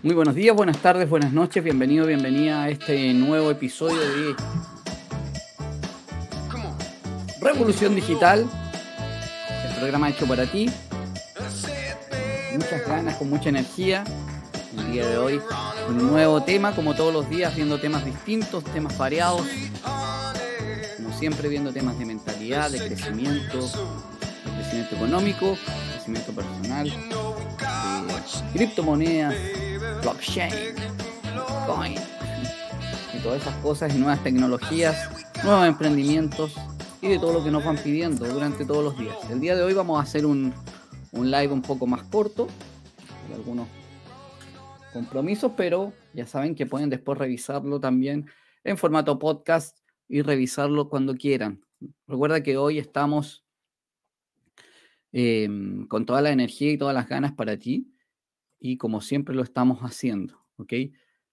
Muy buenos días, buenas tardes, buenas noches, bienvenido, bienvenida a este nuevo episodio de Revolución Digital, el programa hecho para ti. Muchas ganas, con mucha energía. El día de hoy, un nuevo tema, como todos los días, viendo temas distintos, temas variados. Como siempre, viendo temas de mentalidad, de crecimiento, de crecimiento económico, crecimiento personal, de criptomonedas, blockchain, coin y todas esas cosas y nuevas tecnologías, nuevos emprendimientos y de todo lo que nos van pidiendo durante todos los días. El día de hoy vamos a hacer un, un live un poco más corto, con algunos compromisos, pero ya saben que pueden después revisarlo también en formato podcast y revisarlo cuando quieran. Recuerda que hoy estamos em, con toda la energía y todas las ganas para ti y como siempre lo estamos haciendo, ¿ok?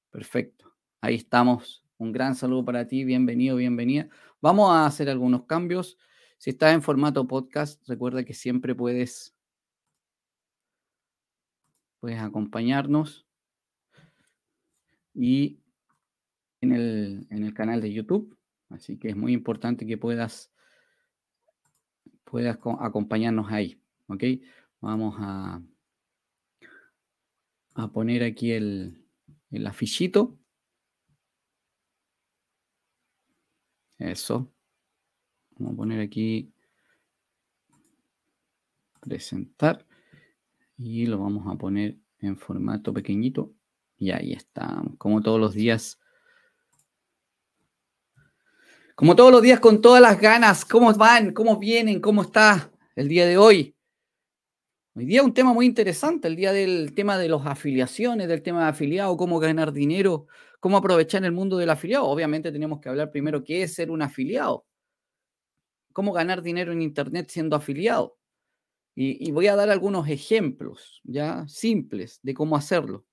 Perfecto. Ahí estamos. Un gran saludo para ti, bienvenido, bienvenida. Vamos a hacer algunos cambios. Si estás en formato podcast, recuerda que siempre puedes, puedes acompañarnos y en el, en el canal de YouTube. Así que es muy importante que puedas, puedas acompañarnos ahí. ¿Ok? Vamos a, a poner aquí el, el afillito. Eso. Vamos a poner aquí presentar y lo vamos a poner en formato pequeñito y ahí está, como todos los días. Como todos los días con todas las ganas, ¿cómo van? ¿Cómo vienen? ¿Cómo está el día de hoy? Hoy día un tema muy interesante, el día del tema de las afiliaciones, del tema de afiliado, cómo ganar dinero, cómo aprovechar el mundo del afiliado. Obviamente tenemos que hablar primero qué es ser un afiliado, cómo ganar dinero en Internet siendo afiliado. Y, voy a dar algunos ejemplos ya simples de cómo hacerlo.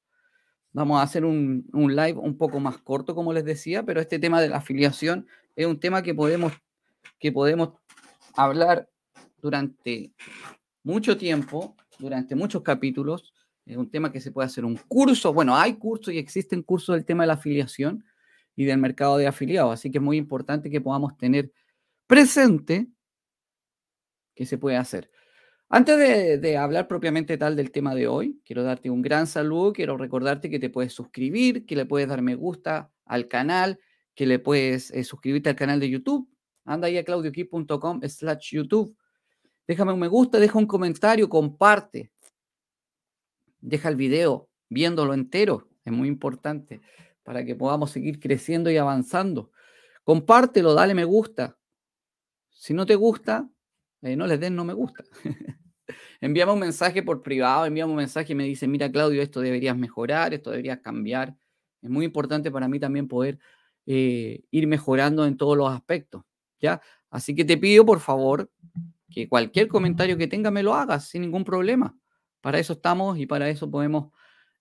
Vamos a hacer un, un, live un poco más corto, como les decía, pero este tema de la afiliación es un tema que podemos, que podemos hablar durante mucho tiempo, durante muchos capítulos. Es un tema que se puede hacer un curso. Bueno, hay cursos y existen cursos del tema de la afiliación y del mercado de afiliados. Así que es muy importante que podamos tener presente que se puede hacer. Antes de, hablar propiamente tal del tema de hoy, quiero darte un gran saludo, quiero recordarte que te puedes suscribir, que le puedes dar me gusta al canal, que le puedes eh, suscribirte al canal de YouTube. Anda ahí a claudioquip.com slash YouTube déjame un me gusta, deja un comentario, comparte. Deja el video viéndolo entero, es muy importante para que podamos seguir creciendo y avanzando. Compártelo, dale me gusta. Si no te gusta, eh, no les den no me gusta. envíame un mensaje por privado, envíame un mensaje y me dice, mira Claudio, esto deberías mejorar, esto deberías cambiar. Es muy importante para mí también poder eh, ir mejorando en todos los aspectos. ¿ya? Así que te pido, por favor, que cualquier comentario que tenga me lo hagas sin ningún problema. Para eso estamos y para eso podemos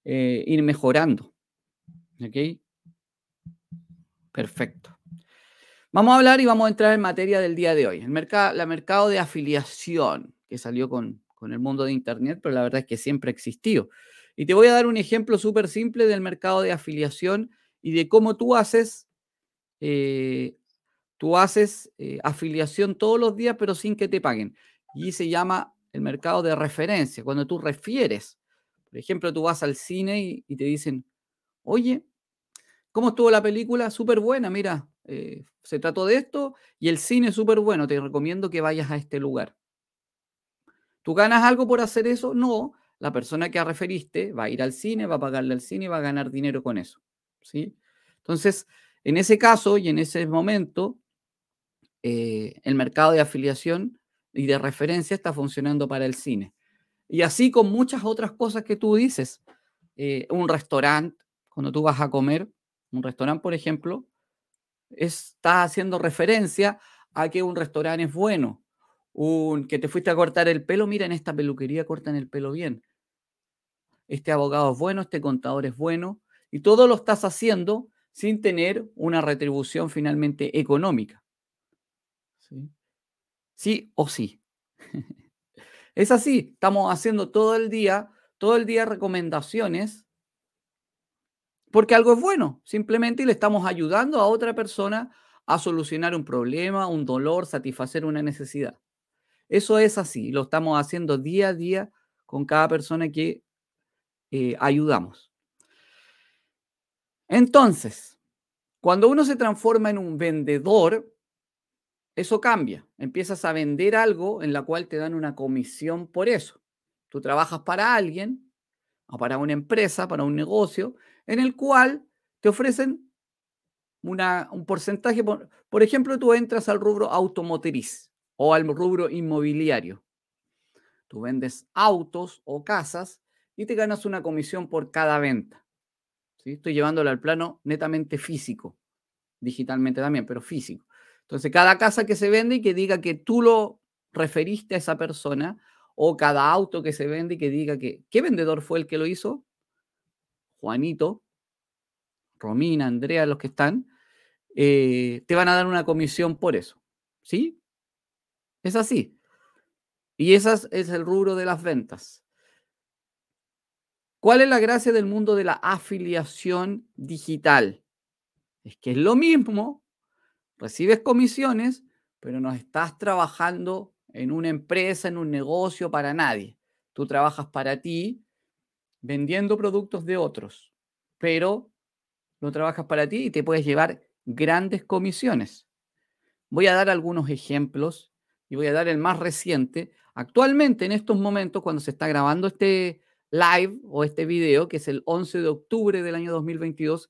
eh, ir mejorando. ¿Ok? Perfecto. Vamos a hablar y vamos a entrar en materia del día de hoy. El mercado, mercado de afiliación que salió con, con el mundo de Internet, pero la verdad es que siempre ha existido. Y te voy a dar un ejemplo súper simple del mercado de afiliación y de cómo tú haces eh, Tú haces eh, afiliación todos los días, pero sin que te paguen. Y se llama el mercado de referencia, cuando tú refieres. Por ejemplo, tú vas al cine y, te dicen, oye, ¿cómo estuvo la película? Súper buena, mira, eh, se trató de esto y el cine es súper bueno, te recomiendo que vayas a este lugar. ¿Tú ganas algo por hacer eso? No, la persona que referiste va a ir al cine, va a pagarle al cine y va a ganar dinero con eso. ¿sí? Entonces, en ese caso y en ese momento, eh, el mercado de afiliación y de referencia está funcionando para el cine. Y así con muchas otras cosas que tú dices. Eh, un restaurante, cuando tú vas a comer, un restaurante, por ejemplo, está haciendo referencia a que un restaurante es bueno. Un, que te fuiste a cortar el pelo, mira, en esta peluquería cortan el pelo bien. Este abogado es bueno, este contador es bueno, y todo lo estás haciendo sin tener una retribución finalmente económica. ¿Sí? o sí. es así, estamos haciendo todo el día, todo el día recomendaciones porque algo es bueno, simplemente le estamos ayudando a otra persona a solucionar un problema, un dolor, satisfacer una necesidad. Eso es así, lo estamos haciendo día a día con cada persona que eh, ayudamos. Entonces, cuando uno se transforma en un vendedor, eso cambia. Empiezas a vender algo en la cual te dan una comisión por eso. Tú trabajas para alguien o para una empresa, para un negocio, en el cual te ofrecen un porcentaje. Por, ejemplo, tú entras al rubro automotriz o al rubro inmobiliario. Tú vendes autos o casas y te ganas una comisión por cada venta. Estoy llevándolo al plano netamente físico, digitalmente también, pero físico. Entonces, cada casa que se vende y que diga que tú lo referiste a esa persona, o cada auto que se vende y que diga que, ¿qué vendedor fue el que lo hizo? Juanito, Romina, Andrea, los que están, eh, te van a dar una comisión por eso. ¿Sí? Es así. Y ese es el rubro de las ventas. ¿Cuál es la gracia del mundo de la afiliación digital? Es que es lo mismo, recibes comisiones, pero no estás trabajando en una empresa, en un negocio para nadie. Tú trabajas para ti vendiendo productos de otros, pero no trabajas para ti y te puedes llevar grandes comisiones. Voy a dar algunos ejemplos y voy a dar el más reciente. Actualmente, en estos momentos, cuando se está grabando este live o este video, que es el 11 de octubre del año 2022,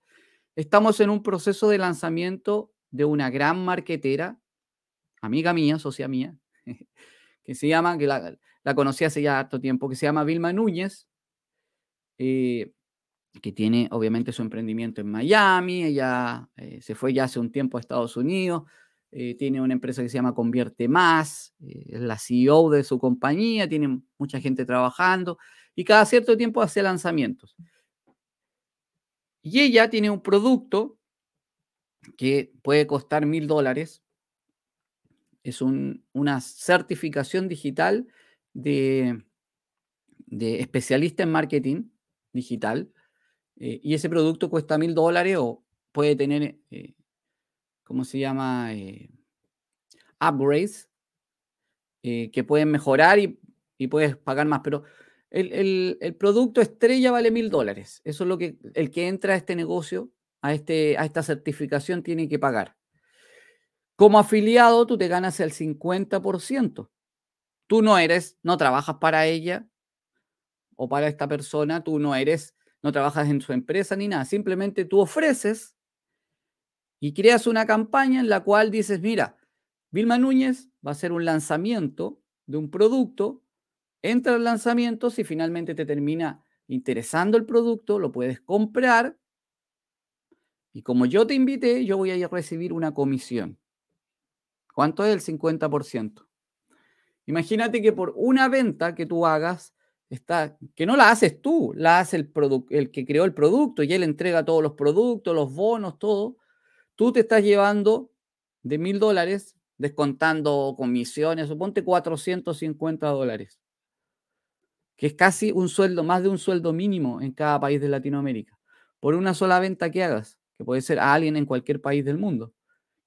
estamos en un proceso de lanzamiento de una gran marquetera, amiga mía, socia mía, que se llama, que la, conocí hace ya harto tiempo, que se llama Vilma Núñez, eh, que tiene obviamente su emprendimiento en Miami, ella eh, se fue ya hace un tiempo a Estados Unidos, eh, tiene una empresa que se llama Convierte Más, eh, es la CEO de su compañía, tiene mucha gente trabajando y cada cierto tiempo hace lanzamientos. Y ella tiene un producto que puede costar mil dólares. Es una certificación digital de, de, especialista en marketing digital. Eh, y ese producto cuesta mil dólares o puede tener ¿cómo se llama? Eh, upgrades eh, que pueden mejorar y, puedes pagar más. Pero el, producto estrella vale mil dólares. Eso es lo que el que entra a este negocio, a, este, a esta certificación, tiene que pagar. Como afiliado, tú te ganas el 50%. Tú no eres, no trabajas para ella o para esta persona, tú no eres, no trabajas en su empresa ni nada. Simplemente tú ofreces y creas una campaña en la cual dices, mira, Vilma Núñez va a hacer un lanzamiento de un producto, entra al lanzamiento, si finalmente te termina interesando el producto, lo puedes comprar y como yo te invité, yo voy a recibir una comisión. ¿Cuánto es el 50%? Imagínate que por una venta que tú hagas, está, que no la haces tú, la hace el, el que creó el producto y él entrega todos los productos, los bonos, todo tú te estás llevando de mil dólares, descontando comisiones, suponte 450 dólares, que es casi un sueldo, más de un sueldo mínimo en cada país de Latinoamérica, por una sola venta que hagas, que puede ser a alguien en cualquier país del mundo,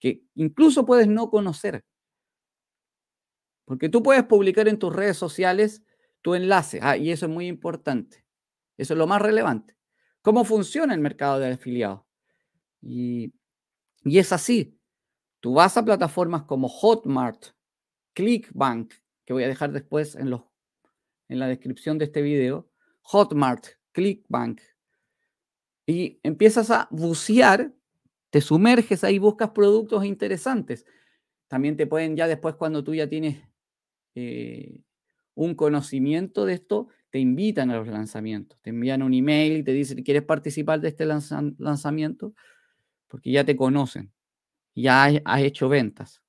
que incluso puedes no conocer. Porque tú puedes publicar en tus redes sociales tu enlace, ah, y eso es muy importante. Eso es lo más relevante. ¿Cómo funciona el mercado de afiliados? Y y es así. Tú vas a plataformas como Hotmart, Clickbank, que voy a dejar después en, los, en la descripción de este video, Hotmart, Clickbank, y empiezas a bucear, te sumerges ahí, buscas productos interesantes. También te pueden ya después cuando tú ya tienes eh, un conocimiento de esto, te invitan a los lanzamientos, te envían un email y te dicen, ¿quieres participar de este lanzamiento? porque ya te conocen, ya has hecho ventas.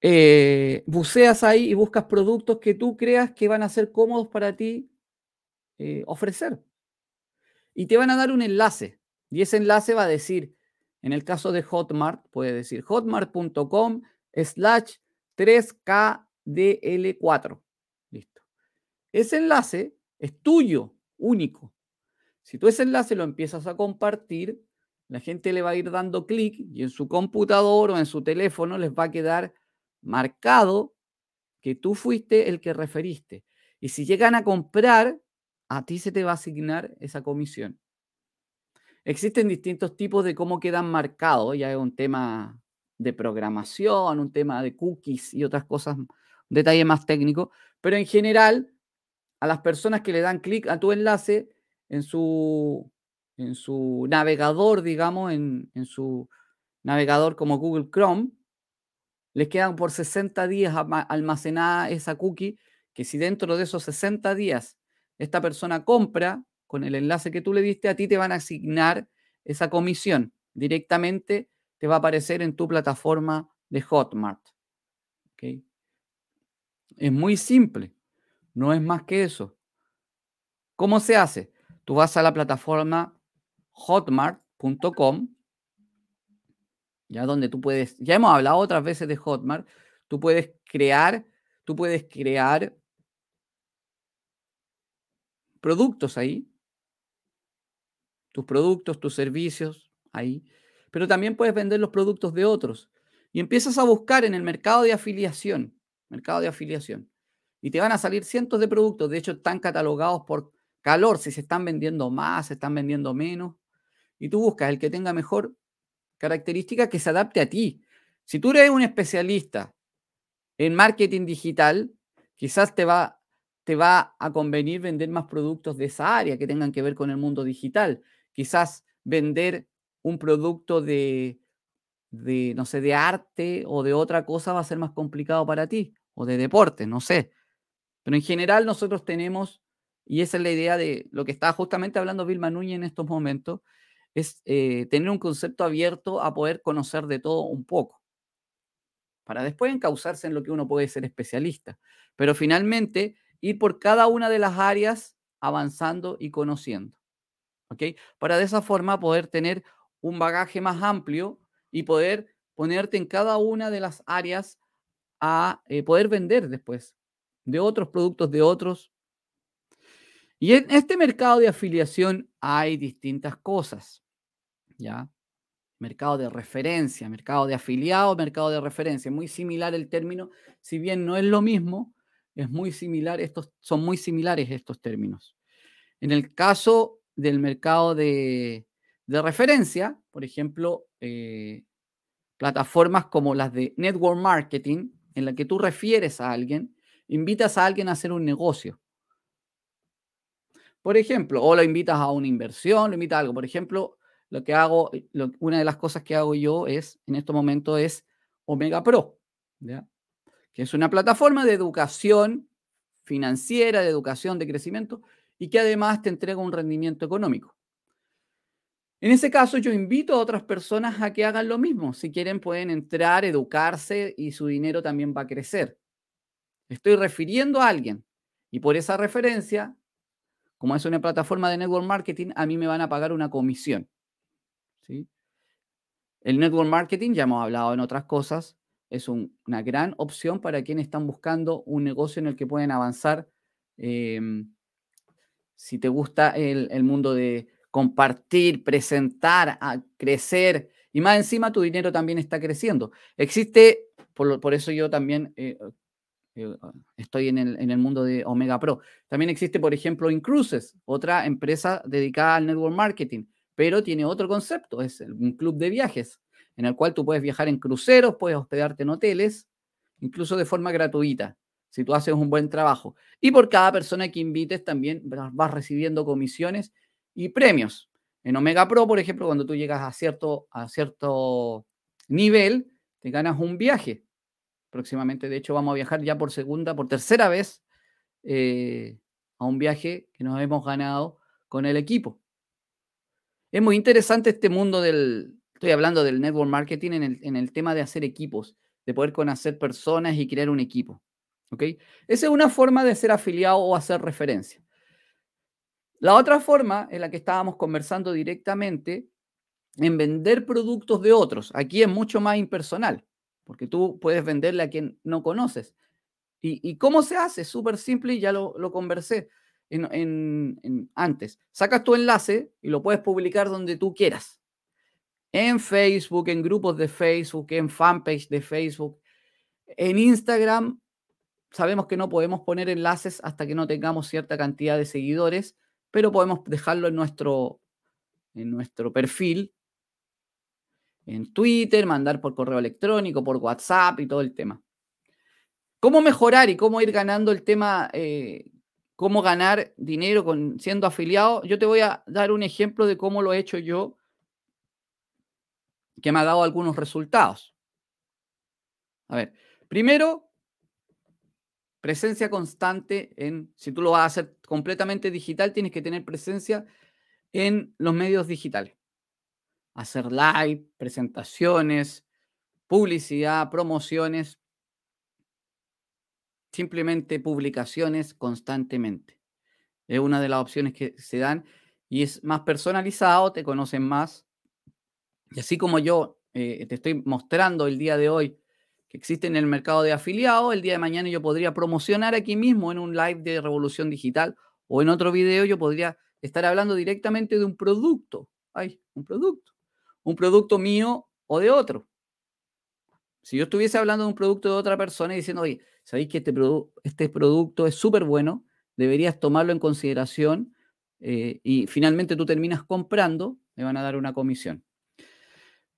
Eh, buceas ahí y buscas productos que tú creas que van a ser cómodos para ti eh, ofrecer. Y te van a dar un enlace. Y ese enlace va a decir, en el caso de Hotmart, puede decir hotmart.com slash 3KDL4. Listo. Ese enlace es tuyo, único. Si tú ese enlace lo empiezas a compartir, la gente le va a ir dando clic y en su computador o en su teléfono les va a quedar marcado que tú fuiste el que referiste. Y si llegan a comprar, a ti se te va a asignar esa comisión. Existen distintos tipos de cómo quedan marcados, ya es un tema de programación, un tema de cookies y otras cosas, un detalle más técnico, pero en general, a las personas que le dan clic a tu enlace en su, en su navegador, digamos, en, en su navegador como Google Chrome, les quedan por 60 días almacenada esa cookie, que si dentro de esos 60 días esta persona compra con el enlace que tú le diste, a ti te van a asignar esa comisión. Directamente te va a aparecer en tu plataforma de Hotmart. Es muy simple, no es más que eso. ¿Cómo se hace? Tú vas a la plataforma hotmart.com, ya donde tú puedes, ya hemos hablado otras veces de Hotmart, tú puedes crear, tú puedes crear productos ahí, tus productos, tus servicios ahí, pero también puedes vender los productos de otros y empiezas a buscar en el mercado de afiliación, mercado de afiliación, y te van a salir cientos de productos, de hecho están catalogados por calor, si se están vendiendo más, se están vendiendo menos, y tú buscas el que tenga mejor característica que se adapte a ti. Si tú eres un especialista en marketing digital, quizás te va te va a convenir vender más productos de esa área que tengan que ver con el mundo digital. Quizás vender un producto de, de, no sé, de arte o de otra cosa va a ser más complicado para ti, o de deporte, no sé. Pero en general nosotros tenemos, y esa es la idea de lo que está justamente hablando Vilma Núñez en estos momentos, es eh, tener un concepto abierto a poder conocer de todo un poco, para después encauzarse en lo que uno puede ser especialista. Pero finalmente ir por cada una de las áreas avanzando y conociendo. Para de esa forma poder tener un bagaje más amplio y poder ponerte en cada una de las áreas a eh, poder vender después de otros productos de otros. Y en este mercado de afiliación hay distintas cosas, ¿ya? Mercado de referencia, mercado de afiliado, mercado de referencia. Muy similar el término, si bien no es lo mismo, es muy similar, estos, son muy similares estos términos. En el caso del mercado de, referencia, por ejemplo, eh, plataformas como las de network marketing, en la que tú refieres a alguien, invitas a alguien a hacer un negocio. Por ejemplo, o lo invitas a una inversión, lo invitas a algo. Por ejemplo, lo que hago, una de las cosas que hago yo es, en este momento, es Omega Pro. ¿ya? Que es una plataforma de educación financiera, de educación de crecimiento y que además te entrega un rendimiento económico. En ese caso, yo invito a otras personas a que hagan lo mismo. Si quieren, pueden entrar, educarse y su dinero también va a crecer. Estoy refiriendo a alguien y por esa referencia, como es una plataforma de network marketing, a mí me van a pagar una comisión. ¿sí? El network marketing, ya hemos hablado en otras cosas, es una gran opción para quienes están buscando un negocio en el que pueden avanzar. Em, si te gusta el, mundo de compartir, presentar, crecer, y más encima tu dinero también está creciendo. Existe, por, eso yo también eh, eh, estoy en el, en el, mundo de Omega Pro. También existe, por ejemplo, Incruises, otra empresa dedicada al network marketing, pero tiene otro concepto, es un club de viajes en el cual tú puedes viajar en cruceros, puedes hospedarte en hoteles, incluso de forma gratuita, si tú haces un buen trabajo. Y por cada persona que invites también vas recibiendo comisiones y premios. En Omega Pro, por ejemplo, cuando tú llegas a cierto, a cierto nivel, te ganas un viaje. Próximamente, de hecho, vamos a viajar ya por segunda, por tercera vez eh, a un viaje que nos hemos ganado con el equipo. Es muy interesante este mundo del, Estoy hablando del network marketing en el, tema de hacer equipos, de poder conocer personas y crear un equipo. ¿Ok? Esa es una forma de ser afiliado o hacer referencia. La otra forma en la que estábamos conversando directamente en vender productos de otros. Aquí es mucho más impersonal, porque tú puedes venderle a quien no conoces. ¿Y, cómo se hace? Súper simple y ya lo, lo conversé. antes. Sacas tu enlace y lo puedes publicar donde tú quieras. En Facebook, en grupos de Facebook, en fanpage de Facebook. En Instagram, sabemos que no podemos poner enlaces hasta que no tengamos cierta cantidad de seguidores, pero podemos dejarlo en nuestro, en nuestro perfil, en Twitter, mandar por correo electrónico, por WhatsApp y todo el tema. ¿Cómo mejorar y cómo ir ganando el tema, eh, cómo ganar dinero con, siendo afiliado? Yo te voy a dar un ejemplo de cómo lo he hecho yo, que me ha dado algunos resultados. A ver, primero, presencia constante en, si tú lo vas a hacer completamente digital, tienes que tener presencia en los medios digitales. Hacer live, presentaciones, publicidad, promociones, simplemente publicaciones constantemente. Es una de las opciones que se dan y es más personalizado, te conocen más. Y así como yo eh, te estoy mostrando el día de hoy que existe en el mercado de afiliados, el día de mañana yo podría promocionar aquí mismo en un live de Revolución Digital o en otro video yo podría estar hablando directamente de un producto. Ay, un producto. Un producto mío o de otro. Si yo estuviese hablando de un producto de otra persona y diciendo, oye, sabéis que este, este producto es súper bueno, deberías tomarlo en consideración eh, y finalmente tú terminas comprando, me van a dar una comisión.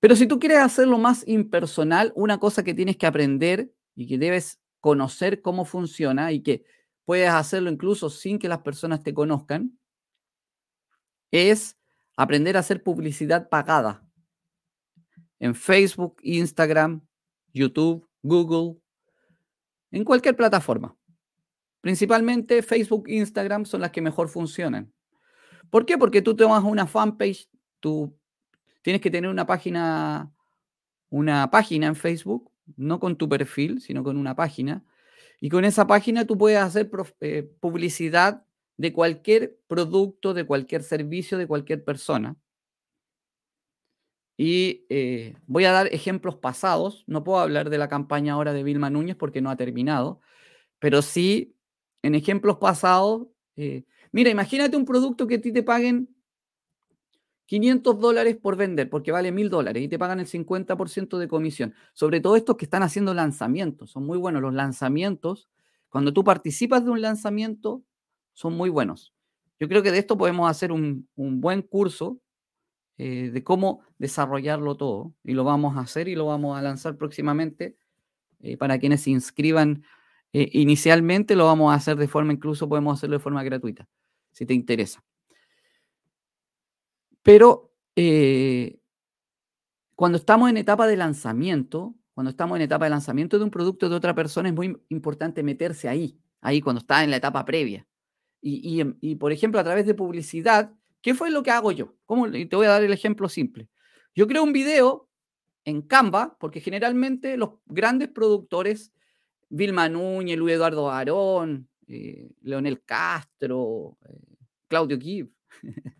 Pero si tú quieres hacerlo más impersonal, una cosa que tienes que aprender y que debes conocer cómo funciona y que puedes hacerlo incluso sin que las personas te conozcan, es aprender a hacer publicidad pagada en Facebook, Instagram, YouTube, Google, en cualquier plataforma. Principalmente Facebook e Instagram son las que mejor funcionan. ¿Por qué? Porque tú tomas una fanpage, tú tienes que tener una página, una página en Facebook, no con tu perfil, sino con una página. Y con esa página tú puedes hacer eh, publicidad de cualquier producto, de cualquier servicio, de cualquier persona. Y eh, voy a dar ejemplos pasados. No puedo hablar de la campaña ahora de Vilma Núñez porque no ha terminado, pero sí en ejemplos pasados. Eh, mira, imagínate un producto que a ti te paguen 500 dólares por vender, porque vale 1000 dólares y te pagan el 50% de comisión. Sobre todo estos que están haciendo lanzamientos, son muy buenos los lanzamientos. Cuando tú participas de un lanzamiento, son muy buenos. Yo creo que de esto podemos hacer un, un buen curso eh, de cómo desarrollarlo todo. Y lo vamos a hacer y lo vamos a lanzar próximamente eh, para quienes se inscriban. Eh, inicialmente lo vamos a hacer de forma, incluso podemos hacerlo de forma gratuita, si te interesa. Pero cuando estamos en etapa de lanzamiento, cuando estamos en etapa de lanzamiento de un producto de otra persona, es muy importante meterse ahí, ahí cuando está en la etapa previa. y, y por ejemplo, a través de publicidad, ¿Qué fue lo que hago yo? ¿Cómo? Y te voy a dar el ejemplo simple. Yo creo un video en Canva, porque generalmente los grandes productores, Vilma Núñez, Luis Eduardo Arón, eh, Leonel Castro, eh, Claudio Gibb,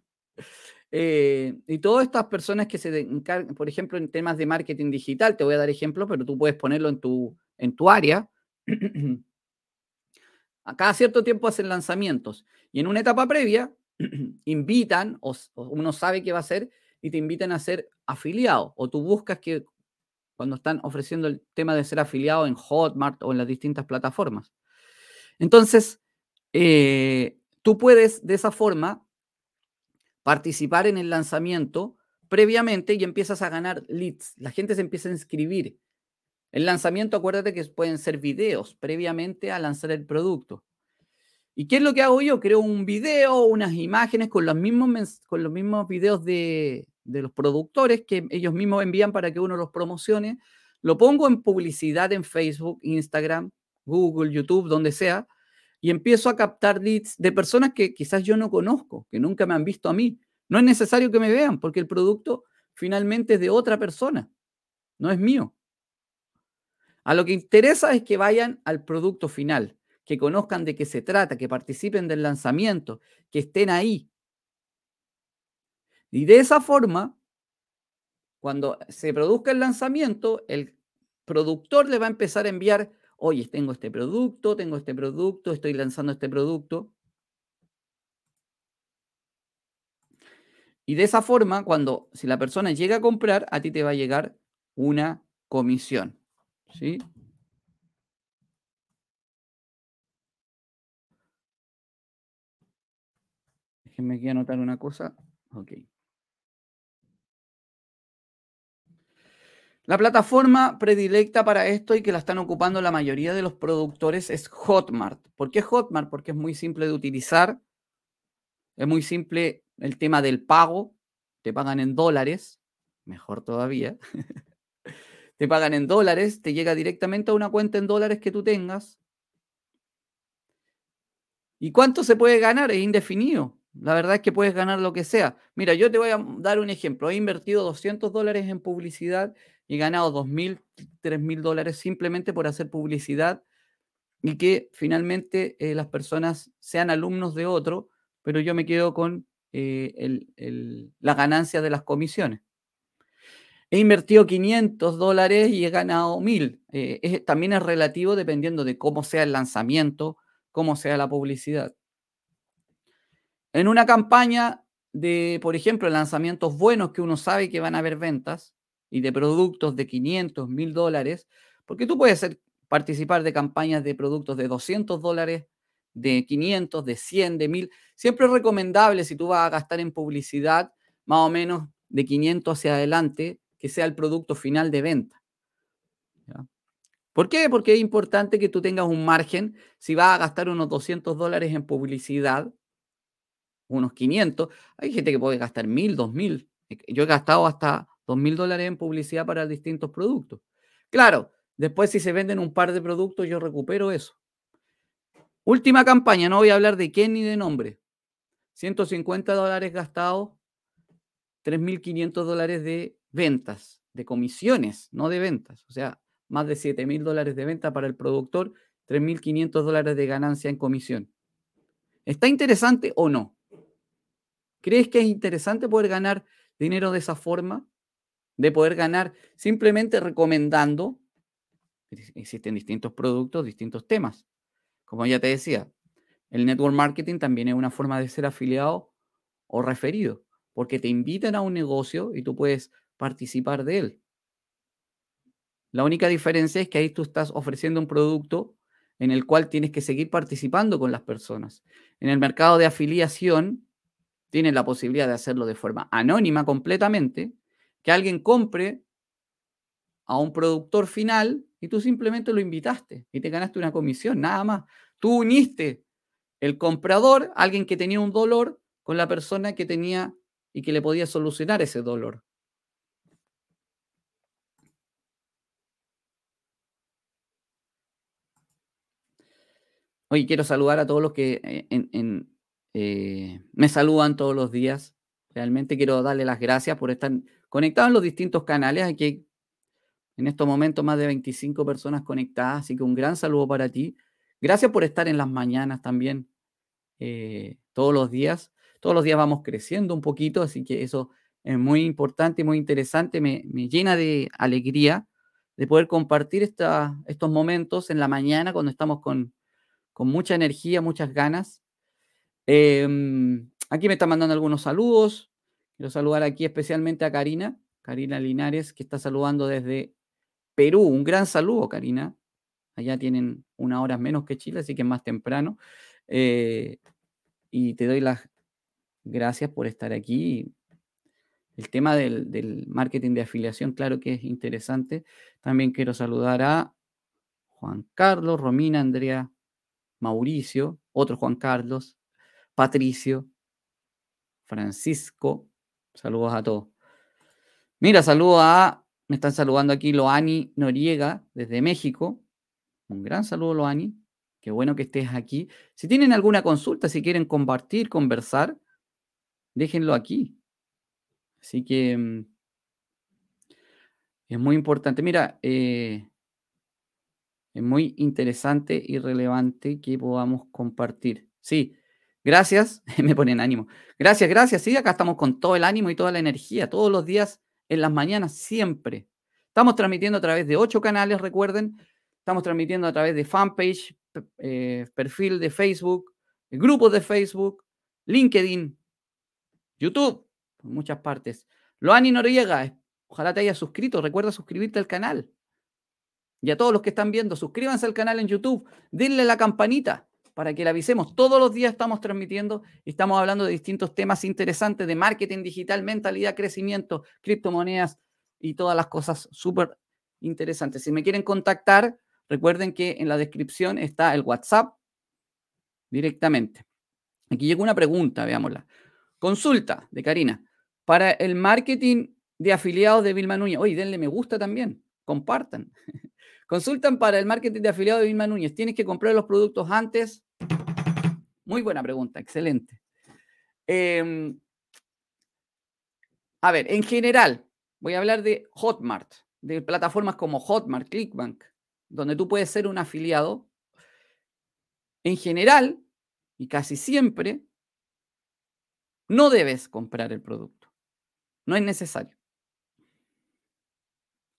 eh, y todas estas personas que se encargan, por ejemplo, en temas de marketing digital, te voy a dar ejemplos, pero tú puedes ponerlo en tu, en tu área. a cada cierto tiempo hacen lanzamientos y en una etapa previa invitan, o, uno sabe qué va a hacer, y te invitan a ser afiliado, o tú buscas que cuando están ofreciendo el tema de ser afiliado en Hotmart o en las distintas plataformas. Entonces, eh, tú puedes de esa forma participar en el lanzamiento previamente y empiezas a ganar leads. La gente se empieza a inscribir. El lanzamiento, acuérdate que pueden ser videos previamente a lanzar el producto. ¿Y qué es lo que hago yo? Creo un video, unas imágenes con los mismos, con los mismos videos de, los productores que ellos mismos envían para que uno los promocione. Lo pongo en publicidad en Facebook, Instagram, Google, YouTube, donde sea, y empiezo a captar leads de personas que quizás yo no conozco, que nunca me han visto a mí. No es necesario que me vean porque el producto finalmente es de otra persona, no es mío. A lo que interesa es que vayan al producto final que conozcan de qué se trata, que participen del lanzamiento, que estén ahí. Y de esa forma, cuando se produzca el lanzamiento, el productor le va a empezar a enviar, oye, tengo este producto, tengo este producto, estoy lanzando este producto. Y de esa forma, cuando si la persona llega a comprar, a ti te va a llegar una comisión. ¿Sí? Déjenme aquí anotar una cosa. Ok. La plataforma predilecta para esto y que la están ocupando la mayoría de los productores es Hotmart. ¿Por qué Hotmart? Porque es muy simple de utilizar. Es muy simple el tema del pago. Te pagan en dólares. Mejor todavía. te pagan en dólares. Te llega directamente a una cuenta en dólares que tú tengas. ¿Y cuánto se puede ganar? Es indefinido. La verdad es que puedes ganar lo que sea. Mira, yo te voy a dar un ejemplo. He invertido 200 dólares en publicidad y ganado 2.000, 3.000 dólares simplemente por hacer publicidad y que finalmente eh, las personas sean alumnos de otro, pero yo me quedo con eh, la ganancia de las comisiones. He invertido 500 dólares y he ganado 1.000. Eh, también es relativo dependiendo de cómo sea el lanzamiento, cómo sea la publicidad. En una campaña de, por ejemplo, lanzamientos buenos que uno sabe que van a haber ventas y de productos de 500, 1000 dólares, porque tú puedes participar de campañas de productos de 200 dólares, de 500, de 100, de 1000. Siempre es recomendable si tú vas a gastar en publicidad más o menos de 500 hacia adelante, que sea el producto final de venta. ¿Por qué? Porque es importante que tú tengas un margen. Si vas a gastar unos 200 dólares en publicidad, unos 500. Hay gente que puede gastar 1000, 2000. Yo he gastado hasta 2000 dólares en publicidad para distintos productos. Claro, después si se venden un par de productos, yo recupero eso. Última campaña, no voy a hablar de quién ni de nombre. 150 dólares gastados, 3.500 dólares de ventas, de comisiones, no de ventas. O sea, más de 7.000 dólares de venta para el productor, 3.500 dólares de ganancia en comisión. ¿Está interesante o no? ¿Crees que es interesante poder ganar dinero de esa forma? De poder ganar simplemente recomendando. Existen distintos productos, distintos temas. Como ya te decía, el network marketing también es una forma de ser afiliado o referido, porque te invitan a un negocio y tú puedes participar de él. La única diferencia es que ahí tú estás ofreciendo un producto en el cual tienes que seguir participando con las personas. En el mercado de afiliación, tienes la posibilidad de hacerlo de forma anónima completamente, que alguien compre a un productor final y tú simplemente lo invitaste y te ganaste una comisión, nada más. Tú uniste el comprador, alguien que tenía un dolor, con la persona que tenía y que le podía solucionar ese dolor. Hoy quiero saludar a todos los que eh, eh, me saludan todos los días. Realmente quiero darle las gracias por estar conectados en los distintos canales. Aquí en estos momentos más de 25 personas conectadas, así que un gran saludo para ti. Gracias por estar en las mañanas también, eh, todos los días. Todos los días vamos creciendo un poquito, así que eso es muy importante muy interesante. Me, llena de alegría de poder compartir estos momentos en la mañana cuando estamos con, con mucha energía, muchas ganas Em, aquí me están mandando algunos saludos. Quiero saludar aquí especialmente a Karina, Karina Linares, que está saludando desde Perú. Un gran saludo, Karina. Allá tienen una hora menos que Chile, así que es más temprano. Eh, y te doy las gracias por estar aquí. El tema del, del, marketing de afiliación, claro que es interesante. También quiero saludar a Juan Carlos, Romina, Andrea, Mauricio, otro Juan Carlos, Patricio, Francisco, saludos a todos. Mira, saludo a, me están saludando aquí Loani Noriega desde México. Un gran saludo, Loani. Qué bueno que estés aquí. Si tienen alguna consulta, si quieren compartir, conversar, déjenlo aquí. Así que mm, es muy importante. Mira, eh, es muy interesante y relevante que podamos compartir. Sí, Gracias, me ponen ánimo. Gracias, gracias. Sí, acá estamos con todo el ánimo y toda la energía, todos los días, en las mañanas, siempre. Estamos transmitiendo a través de ocho canales, recuerden. Estamos transmitiendo a través de fanpage, eh, perfil de Facebook, grupos de Facebook, LinkedIn, YouTube. en muchas partes. Loani Noriega, ojalá te hayas suscrito. Recuerda suscribirte al canal. Y a todos los que están viendo, suscríbanse al canal en YouTube, denle la campanita para que le avisemos. Todos los días estamos transmitiendo y estamos hablando de distintos temas interesantes de marketing digital, mentalidad, crecimiento, criptomonedas y todas las cosas súper interesantes. Si me quieren contactar, recuerden que en la descripción está el WhatsApp directamente. Aquí llegó una pregunta, veámosla. Consulta de Karina. Para el marketing de afiliados de Vilma Núñez. Oye, denle me gusta también. Compartan. Consultan para el marketing de afiliados de Vilma Núñez. ¿Tienes que comprar los productos antes? Muy buena pregunta, excelente. Em, a ver, en general, voy a hablar de Hotmart, de plataformas como Hotmart, Clickbank, donde tú puedes ser un afiliado. En general, y casi siempre, no debes comprar el producto. No es necesario.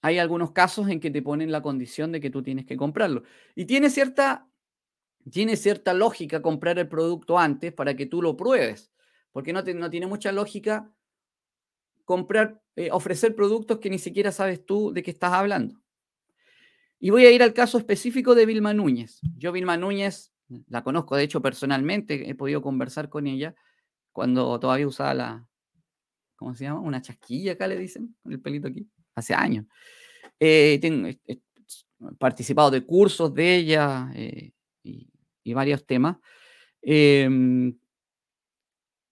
Hay algunos casos en que te ponen la condición de que tú tienes que comprarlo. Y tiene cierta tiene cierta lógica comprar el producto antes para que tú lo pruebes, porque no, no tiene mucha lógica comprar, eh, ofrecer productos que ni siquiera sabes tú de qué estás hablando. Y voy a ir al caso específico de Vilma Núñez. Yo Vilma Núñez la conozco, de hecho, personalmente, he podido conversar con ella cuando todavía usaba la, ¿cómo se llama? Una chasquilla acá le dicen, con el pelito aquí, hace años. Eh, tengo, he, participado de cursos de ella eh, y varios temas. Em,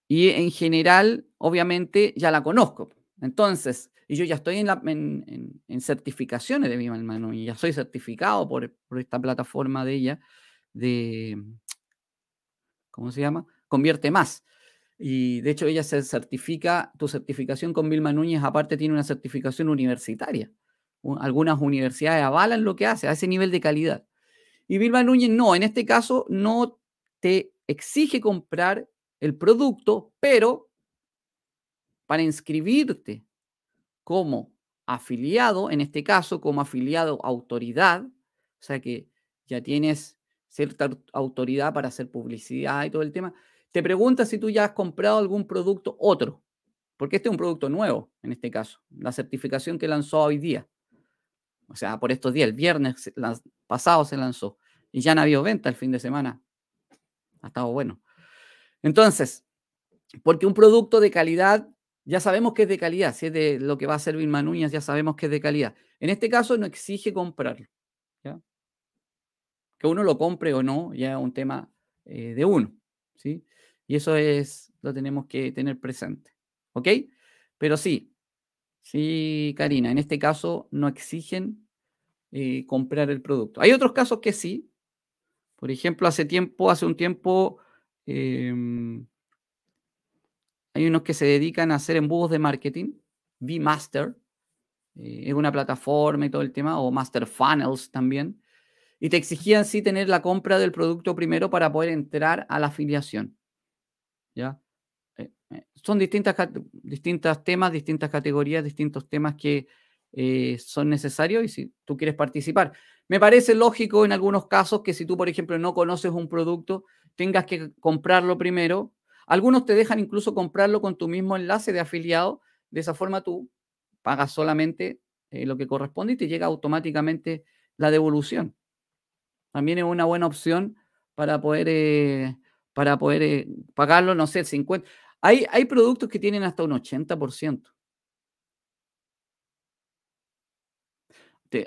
y en general, obviamente, ya la conozco. Entonces, y yo ya estoy en, la, certificaciones de mi hermano y ya soy certificado por, por, esta plataforma de ella, de, ¿cómo se llama? Convierte más. Y de hecho ella se certifica, tu certificación con Vilma Núñez aparte tiene una certificación universitaria. Algunas universidades avalan lo que hace a ese nivel de calidad. Y Vilma Núñez no, en este caso no te exige comprar el producto, pero para inscribirte como afiliado, en este caso como afiliado autoridad, o sea que ya tienes cierta autoridad para hacer publicidad y todo el tema, te pregunta si tú ya has comprado algún producto otro, porque este es un producto nuevo, en este caso, la certificación que lanzó hoy día. O sea, por estos días, el viernes pasado se lanzó y ya no ha habido venta el fin de semana. Ha estado bueno. Entonces, porque un producto de calidad, ya sabemos que es de calidad, si es de lo que va a servir Manuñas, ya sabemos que es de calidad. En este caso no exige comprarlo. Que uno lo compre o no, ya es un tema eh, de uno. ¿sí? Y eso es, lo tenemos que tener presente. ¿Ok? Pero sí, Sí, Karina, en este caso no exigen eh, comprar el producto. Hay otros casos que sí. Por ejemplo, hace tiempo, hace un tiempo, em, hay unos que se dedican a hacer embudos de marketing. VMaster eh, es una plataforma y todo el tema, o Master Funnels también. Y te exigían sí tener la compra del producto primero para poder entrar a la afiliación. ¿Ya? Eh, son distintas, distintos temas, distintas categorías, distintos temas que eh, son necesarios y si tú quieres participar. Me parece lógico en algunos casos que si tú, por ejemplo, no conoces un producto, tengas que comprarlo primero. Algunos te dejan incluso comprarlo con tu mismo enlace de afiliado. De esa forma tú pagas solamente eh, lo que corresponde y te llega automáticamente la devolución. También es una buena opción para poder, para poder pagarlo, no sé, el 50. Hay, productos que tienen hasta un 80%.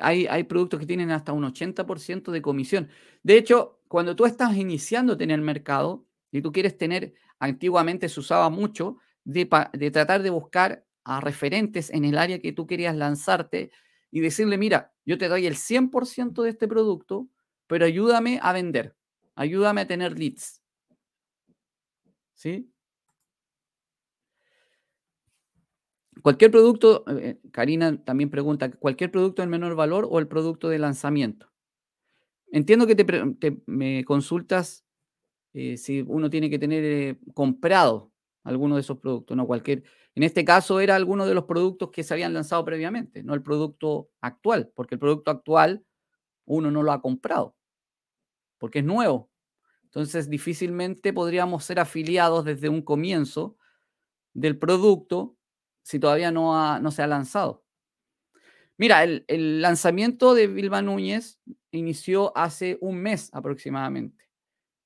Hay, hay, productos que tienen hasta un 80% de comisión. De hecho, cuando tú estás iniciándote en el mercado y tú quieres tener, antiguamente se usaba mucho, de, de tratar de buscar a referentes en el área que tú querías lanzarte y decirle, mira, yo te doy el 100% de este producto, pero ayúdame a vender, ayúdame a tener leads. ¿Sí? Cualquier producto, eh, Karina también pregunta, ¿cualquier producto en menor valor o el producto de lanzamiento? Entiendo que te, me consultas eh, si uno tiene que tener eh, comprado alguno de esos productos, no cualquier. En este caso era alguno de los productos que se habían lanzado previamente, no el producto actual, porque el producto actual uno no lo ha comprado, porque es nuevo. Entonces difícilmente podríamos ser afiliados desde un comienzo del producto si todavía no, se ha lanzado. Mira, el, el, lanzamiento de Vilma Núñez inició hace un mes aproximadamente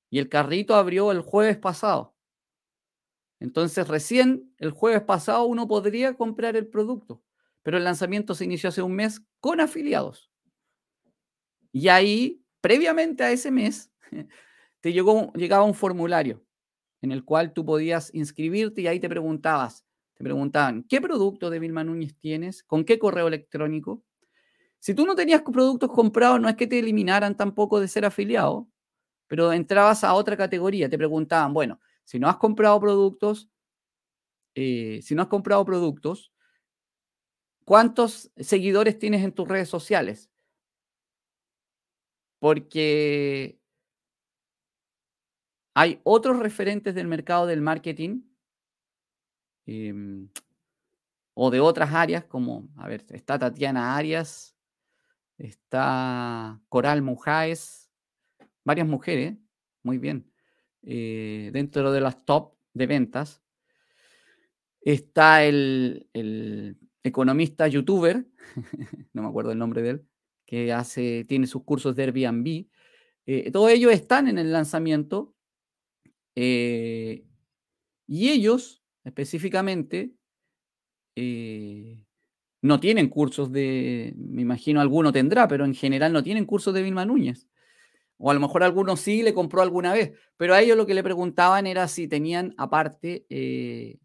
y el carrito abrió el jueves pasado. Entonces, recién el jueves pasado uno podría comprar el producto, pero el lanzamiento se inició hace un mes con afiliados. Y ahí, previamente a ese mes, te llegó, llegaba un formulario en el cual tú podías inscribirte y ahí te preguntabas, te preguntaban, ¿qué producto de Vilma Núñez tienes? ¿Con qué correo electrónico? Si tú no tenías productos comprados, no es que te eliminaran tampoco de ser afiliado, pero entrabas a otra categoría. Te preguntaban, bueno, si no has comprado productos, eh, si no has comprado productos, ¿cuántos seguidores tienes en tus redes sociales? Porque hay otros referentes del mercado del marketing em, o de otras áreas, como, a ver, está Tatiana Arias, está Coral Mujáez, varias mujeres, muy bien, eh, dentro de las top de ventas. Está el, economista youtuber, no me acuerdo el nombre de él, que hace, tiene sus cursos de Airbnb. Eh, todos ellos están en el lanzamiento eh, y ellos específicamente eh, no tienen cursos de, me imagino alguno tendrá, pero en general no tienen cursos de Vilma Núñez. O a lo mejor algunos sí le compró alguna vez, pero a ellos lo que le preguntaban era si tenían aparte eh,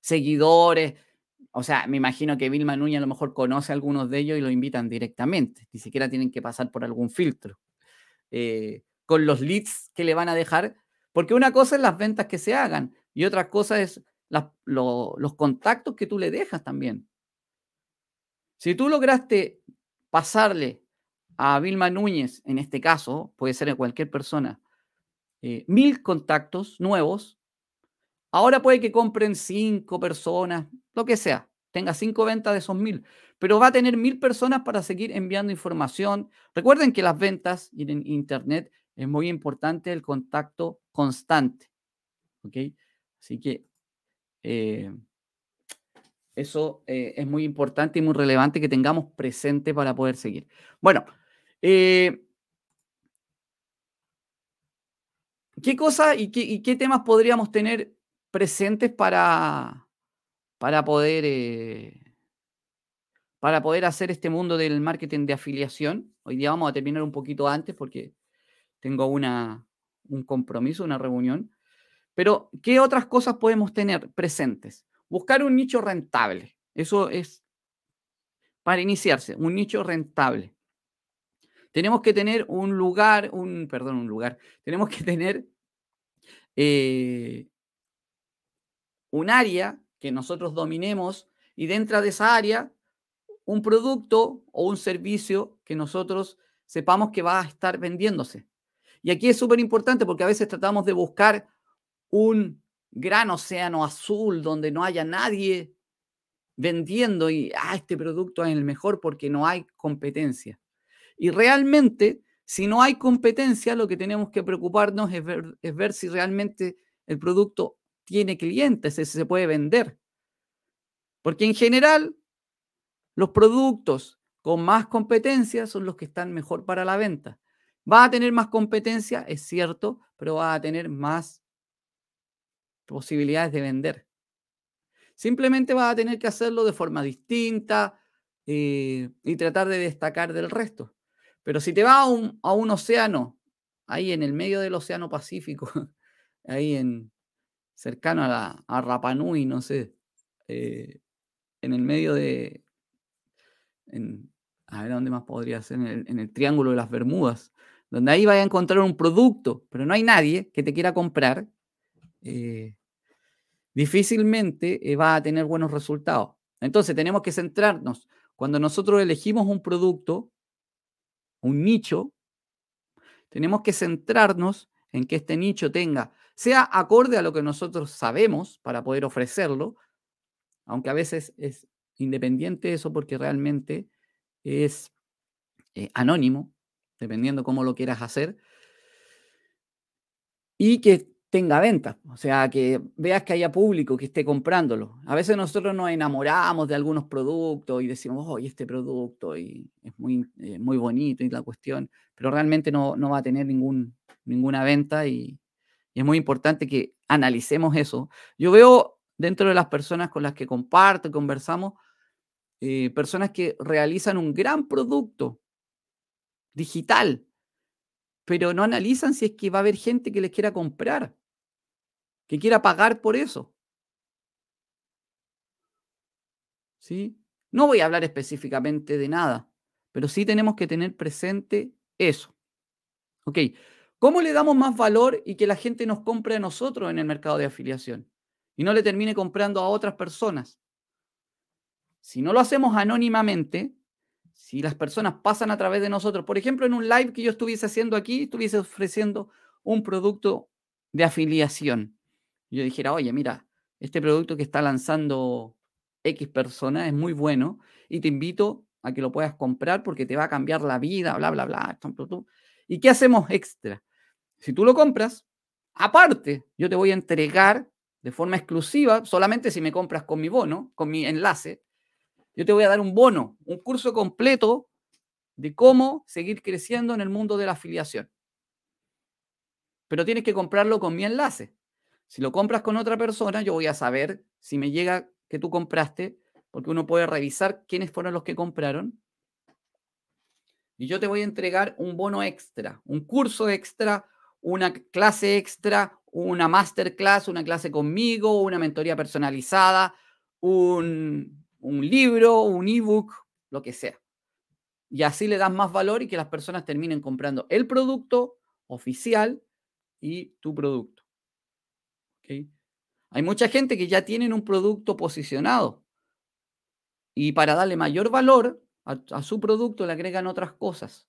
seguidores. O sea, me imagino que Vilma Núñez a lo mejor conoce a algunos de ellos y lo invitan directamente. Ni siquiera tienen que pasar por algún filtro. con los leads que le van a dejar, porque una cosa es las ventas que se hagan y otra cosa es los contactos que tú le dejas también. Si tú lograste pasarle a Vilma Núñez, en este caso, puede ser en cualquier persona, eh, mil contactos nuevos, ahora puede que compren cinco personas, lo que sea, tenga cinco ventas de esos mil, pero va a tener mil personas para seguir enviando información. Recuerden que las ventas en Internet es muy importante el contacto constante. ¿Ok? Así que eh, eso eh, es muy importante y muy relevante que tengamos presente para poder seguir. Bueno, eh, ¿qué cosas y qué, temas podríamos tener presentes para, para poder... para poder hacer este mundo del marketing de afiliación. Hoy día vamos a terminar un poquito antes porque tengo una, un compromiso, una reunión. Pero, ¿qué otras cosas podemos tener presentes? Buscar un nicho rentable. Eso es para iniciarse, un nicho rentable. Tenemos que tener un lugar, un, perdón, un lugar. Tenemos que tener eh, un área que nosotros dominemos y dentro de esa área un producto o un servicio que nosotros sepamos que va a estar vendiéndose. Y aquí es súper importante porque a veces tratamos de buscar un gran océano azul donde no haya nadie vendiendo y, ah, este producto es el mejor porque no hay competencia. Y realmente, si no hay competencia, lo que tenemos que preocuparnos es ver, es ver si realmente el producto tiene clientes, si se puede vender. Porque en general, los productos con más competencia son los que están mejor para la venta. Va a tener más competencia, es cierto, pero va a tener más posibilidades de vender. Simplemente va a tener que hacerlo de forma distinta eh, y tratar de destacar del resto. Pero si te vas a un, a un océano, ahí en el medio del océano Pacífico, ahí en cercano a, la, a Rapanui, no sé, eh, en el medio de, a ver dónde más podría ser, en el, en el Triángulo de las Bermudas, donde ahí vaya a encontrar un producto, pero no hay nadie que te quiera comprar, eh, difícilmente eh, va a tener buenos resultados. Entonces tenemos que centrarnos. Cuando nosotros elegimos un producto, un nicho, tenemos que centrarnos en que este nicho tenga, sea acorde a lo que nosotros sabemos para poder ofrecerlo, aunque a veces es independiente de eso porque realmente es eh, anónimo, dependiendo cómo lo quieras hacer, y que tenga ventas, o sea, que veas que haya público que esté comprándolo. A veces nosotros nos enamoramos de algunos productos y decimos, oye, este producto y es muy, eh, muy bonito y la cuestión, pero realmente no, va a tener ningún, ninguna venta y, es muy importante que analicemos eso. Yo veo dentro de las personas con las que comparto, conversamos, eh, personas que realizan un gran producto digital, pero no analizan si es que va a haber gente que les quiera comprar que quiera pagar por eso. ¿Sí? No voy a hablar específicamente de nada, pero sí tenemos que tener presente eso. ¿Ok? ¿Cómo le damos más valor y que la gente nos compre a nosotros en el mercado de afiliación y no le termine comprando a otras personas? Si no lo hacemos anónimamente, si las personas pasan a través de nosotros, por ejemplo, en un live que yo estuviese haciendo aquí, estuviese ofreciendo un producto de afiliación yo dijera, oye, mira, este producto que está lanzando X persona es muy bueno y te invito a que lo puedas comprar porque te va a cambiar la vida, bla, bla, bla. ¿Y qué hacemos extra? Si tú lo compras, aparte, yo te voy a entregar de forma exclusiva, solamente si me compras con mi bono, con mi enlace, yo te voy a dar un bono, un curso completo de cómo seguir creciendo en el mundo de la afiliación. Pero tienes que comprarlo con mi enlace. Si lo compras con otra persona, yo voy a saber si me llega que tú compraste, porque uno puede revisar quiénes fueron los que compraron. Y yo te voy a entregar un bono extra, un curso extra, una clase extra, una masterclass, una clase conmigo, una mentoría personalizada, un, libro, un ebook, lo que sea. Y así le das más valor y que las personas terminen comprando el producto oficial y tu producto. Hay mucha gente que ya tienen un producto posicionado y para darle mayor valor a, su producto le agregan otras cosas.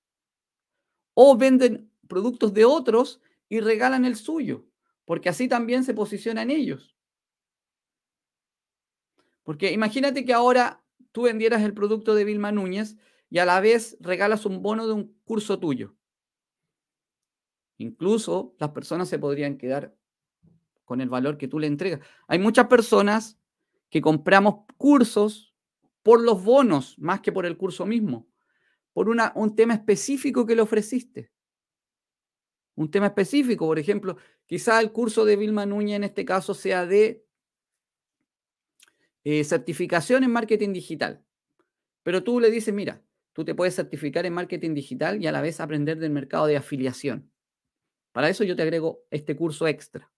O venden productos de otros y regalan el suyo, porque así también se posicionan ellos. Porque imagínate que ahora tú vendieras el producto de Vilma Núñez y a la vez regalas un bono de un curso tuyo. Incluso las personas se podrían quedar con el valor que tú le entregas. Hay muchas personas que compramos cursos por los bonos más que por el curso mismo, por un tema específico que le ofreciste. Un tema específico, por ejemplo, quizá el curso de Vilma Núñez en este caso sea de eh, certificación en marketing digital. Pero tú le dices, mira, tú te puedes certificar en marketing digital y a la vez aprender del mercado de afiliación. Para eso yo te agrego este curso extra.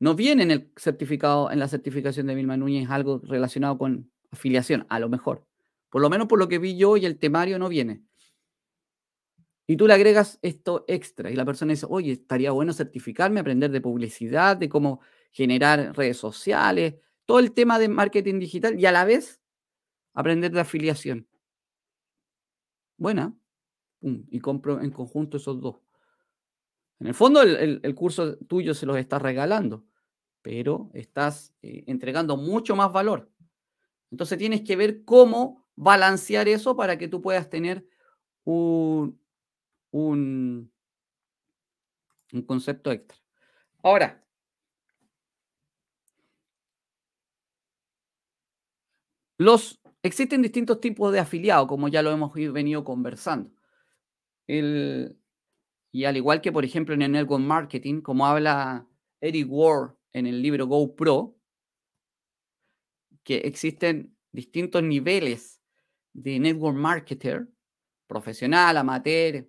No viene en el certificado, en la certificación de Vilma Núñez algo relacionado con afiliación, a lo mejor. Por lo menos por lo que vi yo y el temario no viene. Y tú le agregas esto extra y la persona dice, oye, estaría bueno certificarme, aprender de publicidad, de cómo generar redes sociales, todo el tema de marketing digital y a la vez aprender de afiliación. Buena. Y compro en conjunto esos dos. En el fondo, el, el curso tuyo se los está regalando pero estás eh, entregando mucho más valor. Entonces tienes que ver cómo balancear eso para que tú puedas tener un, un, concepto extra. Ahora, los, existen distintos tipos de afiliados, como ya lo hemos venido conversando. Y al igual que, por ejemplo, en el network marketing, como habla Eric Ward en el libro GoPro que existen distintos niveles de network marketer, profesional, amateur,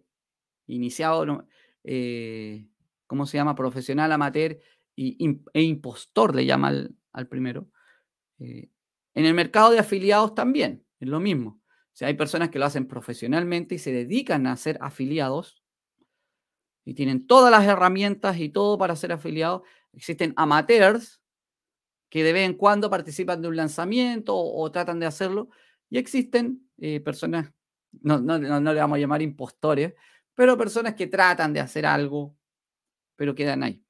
iniciado, eh, ¿cómo se llama? Profesional, amateur y, e impostor, le llama al, primero. Eh, en el mercado de afiliados también, es lo mismo. O sea, hay personas que lo hacen profesionalmente y se dedican a ser afiliados y tienen todas las herramientas y todo para ser afiliados. Existen amateurs que de vez en cuando participan de un lanzamiento o, tratan de hacerlo. Y existen eh, personas, no, no, no, le vamos a llamar impostores, pero personas que tratan de hacer algo, pero quedan ahí.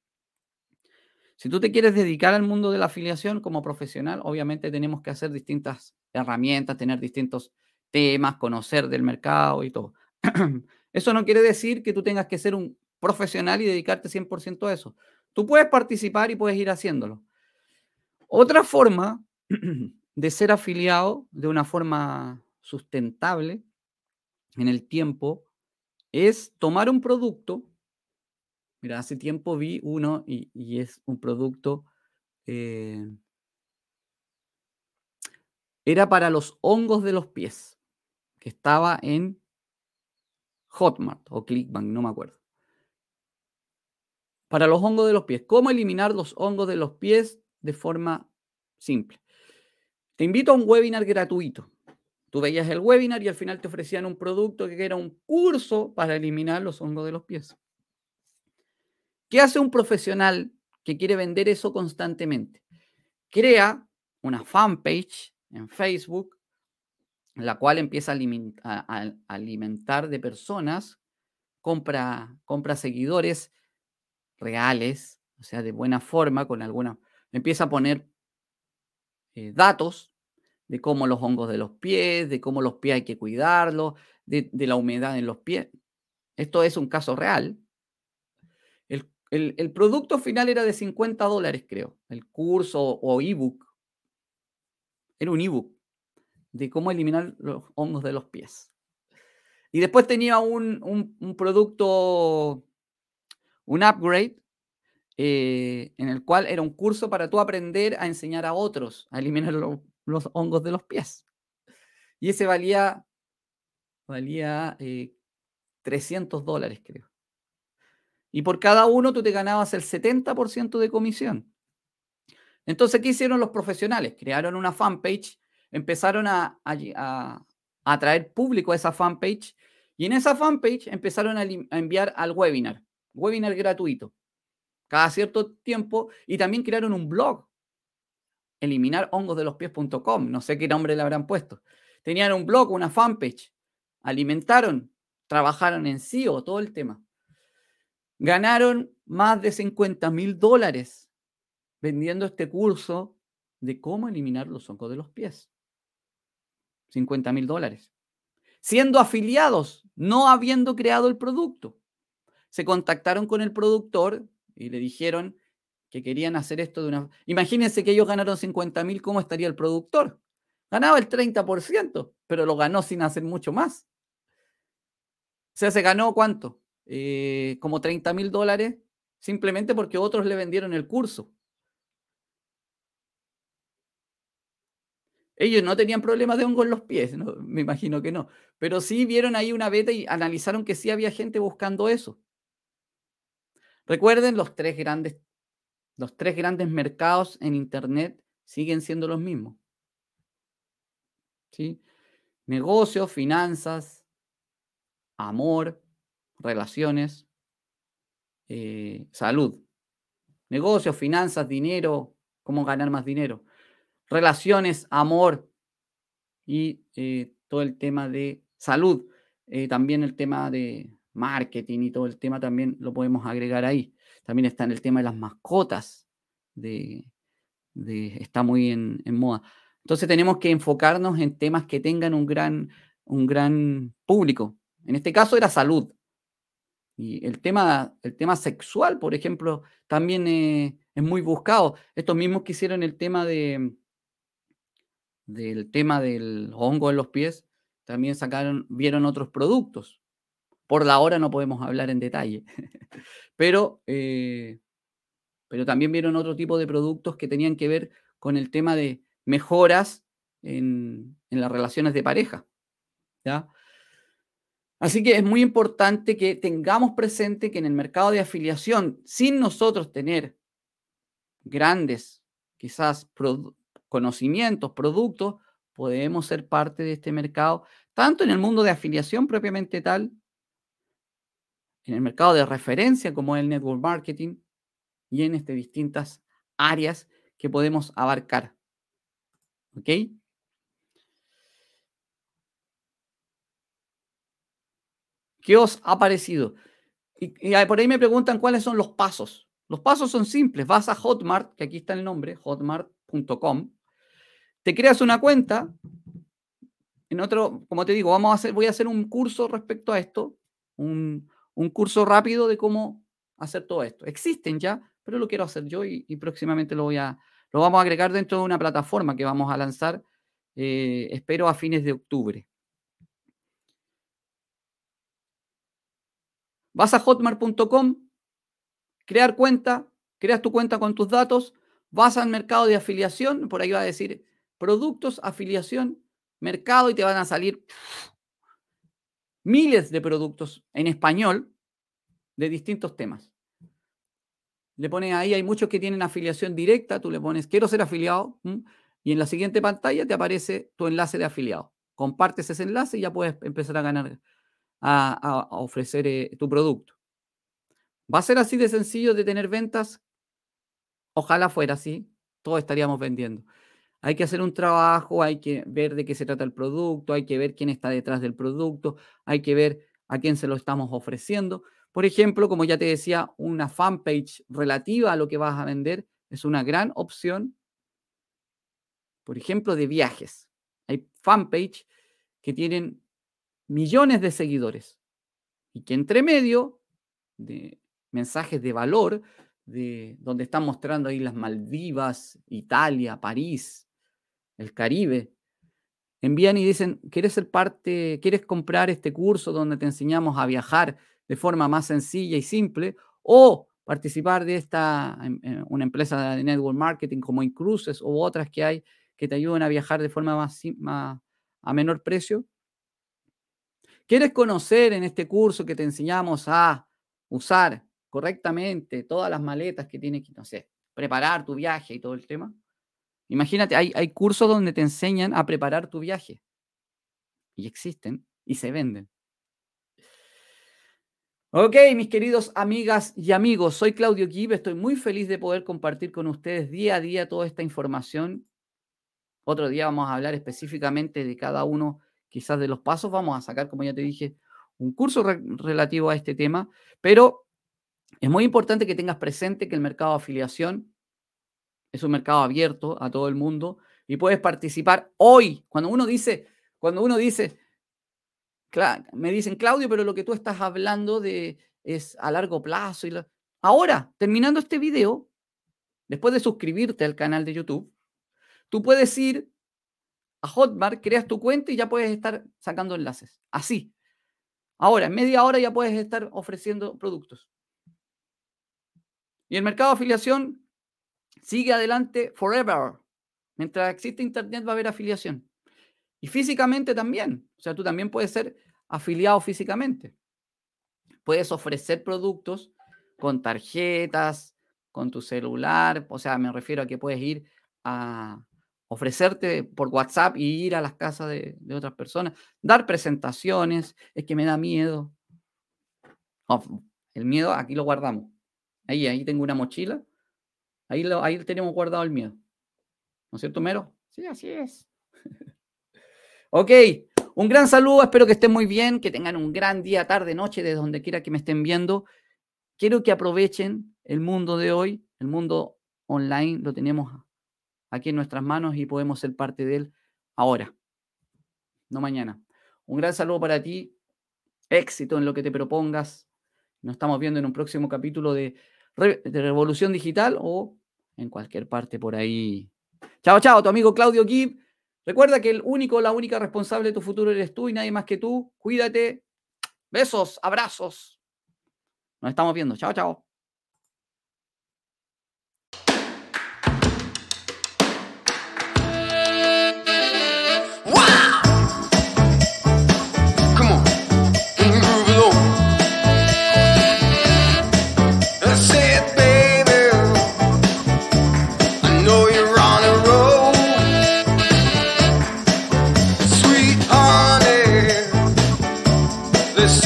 Si tú te quieres dedicar al mundo de la afiliación como profesional, obviamente tenemos que hacer distintas herramientas, tener distintos temas, conocer del mercado y todo. Eso no quiere decir que tú tengas que ser un profesional y dedicarte 100% a eso. Tú puedes participar y puedes ir haciéndolo. Otra forma de ser afiliado de una forma sustentable en el tiempo es tomar un producto. Mira, hace tiempo vi uno y, es un producto, eh, era para los hongos de los pies, que estaba en Hotmart o Clickbank, no me acuerdo. Para los hongos de los pies. ¿Cómo eliminar los hongos de los pies de forma simple? Te invito a un webinar gratuito. Tú veías el webinar y al final te ofrecían un producto que era un curso para eliminar los hongos de los pies. ¿Qué hace un profesional que quiere vender eso constantemente? Crea una fanpage en Facebook, la cual empieza a, alimentar de personas, compra, compra seguidores reales, o sea, de buena forma, con alguna, empieza a poner eh, datos de cómo los hongos de los pies, de cómo los pies hay que cuidarlos, de, la humedad en los pies. Esto es un caso real. El, producto final era de 50 dólares, creo. El curso o ebook. Era un ebook de cómo eliminar los hongos de los pies. Y después tenía un, un producto, un upgrade, eh, en el cual era un curso para tú aprender a enseñar a otros a eliminar los, hongos de los pies. Y ese valía, valía 300 eh, dólares, creo. Y por cada uno tú te ganabas el 70% de comisión. Entonces, ¿qué hicieron los profesionales? Crearon una fanpage, empezaron a, a, atraer público a esa fanpage y en esa fanpage empezaron a enviar al webinar, webinar gratuito cada cierto tiempo y también crearon un blog, eliminar hongos de los pies.com, no sé qué nombre le habrán puesto. Tenían un blog, una fanpage, alimentaron, trabajaron en SEO, todo el tema. Ganaron más de 50 mil dólares vendiendo este curso de cómo eliminar los hongos de los pies. 50 mil dólares. Siendo afiliados, no habiendo creado el producto. Se contactaron con el productor y le dijeron que querían hacer esto de una... Imagínense que ellos ganaron 50 mil, ¿cómo estaría el productor? Ganaba el 30%, pero lo ganó sin hacer mucho más. O sea, se ganó cuánto? Eh, como 30 mil dólares simplemente porque otros le vendieron el curso. Ellos no tenían problemas de hongo en los pies, me imagino que no, pero sí vieron ahí una beta y analizaron que sí había gente buscando eso. Recuerden, los tres grandes, los tres grandes mercados en Internet siguen siendo los mismos. ¿Sí? Negocios, finanzas, amor, relaciones, eh, salud. Negocios, finanzas, dinero, cómo ganar más dinero. Relaciones, amor y eh, todo el tema de salud. Eh, también el tema de marketing y todo el tema también lo podemos agregar ahí. También está en el tema de las mascotas, de, está muy en, moda. Entonces tenemos que enfocarnos en temas que tengan un gran, un gran público. En este caso era salud. Y el tema, el tema sexual, por ejemplo, también es muy buscado. Estos mismos que hicieron el tema de del tema del hongo en los pies, también sacaron, vieron otros productos. Por la hora no podemos hablar en detalle, pero, eh, pero también vieron otro tipo de productos que tenían que ver con el tema de mejoras en, las relaciones de pareja. ¿ya? Así que es muy importante que tengamos presente que en el mercado de afiliación, sin nosotros tener grandes, quizás, conocimientos, productos, podemos ser parte de este mercado, tanto en el mundo de afiliación propiamente tal, en el mercado de referencia como el network marketing y en este, distintas áreas que podemos abarcar. ¿Ok? ¿Qué os ha parecido? Y, por ahí me preguntan cuáles son los pasos. Los pasos son simples. Vas a Hotmart, que aquí está el nombre, hotmart.com. Te creas una cuenta. En otro, como te digo, vamos a hacer, voy a hacer un curso respecto a esto, un, un curso rápido de cómo hacer todo esto. Existen ya, pero lo quiero hacer yo y, próximamente lo voy a, lo vamos a agregar dentro de una plataforma que vamos a lanzar, eh, espero a fines de octubre. Vas a hotmart.com, crear cuenta, creas tu cuenta con tus datos, vas al mercado de afiliación, por ahí va a decir productos, afiliación, mercado y te van a salir miles de productos en español de distintos temas. Le pones ahí, hay muchos que tienen afiliación directa, tú le pones quiero ser afiliado y en la siguiente pantalla te aparece tu enlace de afiliado. Compartes ese enlace y ya puedes empezar a ganar, a, ofrecer eh, tu producto. ¿Va a ser así de sencillo de tener ventas? Ojalá fuera así, todos estaríamos vendiendo. Hay que hacer un trabajo, hay que ver de qué se trata el producto, hay que ver quién está detrás del producto, hay que ver a quién se lo estamos ofreciendo. Por ejemplo, como ya te decía, una fanpage relativa a lo que vas a vender es una gran opción. Por ejemplo, de viajes. Hay fanpage que tienen millones de seguidores y que entre medio de mensajes de valor, de donde están mostrando ahí las Maldivas, Italia, París, el Caribe, envían y dicen, ¿quieres ser parte, quieres comprar este curso donde te enseñamos a viajar de forma más sencilla y simple? O participar de esta, una empresa de network marketing como Incruises o otras que hay que te ayuden a viajar de forma más, más a menor precio. ¿Quieres conocer en este curso que te enseñamos a usar correctamente todas las maletas que tienes que, no sé, preparar tu viaje y todo el tema? Imagínate, hay, cursos donde te enseñan a preparar tu viaje. Y existen y se venden. Ok, mis queridos amigas y amigos, soy Claudio Gibb, estoy muy feliz de poder compartir con ustedes día a día toda esta información. Otro día vamos a hablar específicamente de cada uno, quizás de los pasos. Vamos a sacar, como ya te dije, un curso relativo a este tema, pero es muy importante que tengas presente que el mercado de afiliación es un mercado abierto a todo el mundo y puedes participar hoy. Cuando uno dice, cuando uno dice, me dicen, Claudio, pero lo que tú estás hablando de es a largo plazo. Y Ahora, terminando este video, después de suscribirte al canal de YouTube, tú puedes ir a Hotmart, creas tu cuenta y ya puedes estar sacando enlaces. Así. Ahora, en media hora ya puedes estar ofreciendo productos. Y el mercado de afiliación sigue adelante forever. Mientras existe Internet va a haber afiliación. Y físicamente también. O sea, tú también puedes ser afiliado físicamente. Puedes ofrecer productos con tarjetas, con tu celular. O sea, me refiero a que puedes ir a ofrecerte por WhatsApp y ir a las casas de, otras personas. Dar presentaciones. Es que me da miedo. el miedo aquí lo guardamos. Ahí, ahí tengo una mochila Ahí, lo, ahí tenemos guardado el miedo. ¿No es cierto, Mero? Sí, así es. ok, un gran saludo, espero que estén muy bien, que tengan un gran día, tarde, noche, desde donde quiera que me estén viendo. Quiero que aprovechen el mundo de hoy, el mundo online, lo tenemos aquí en nuestras manos y podemos ser parte de él ahora, no mañana. Un gran saludo para ti, éxito en lo que te propongas. Nos estamos viendo en un próximo capítulo de de Revolución Digital o en cualquier parte por ahí. Chao, chao, tu amigo Claudio Gibb. Recuerda que el único, la única responsable de tu futuro eres tú y nadie más que tú. Cuídate. Besos, abrazos. Nos estamos viendo. Chao, chao.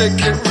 take it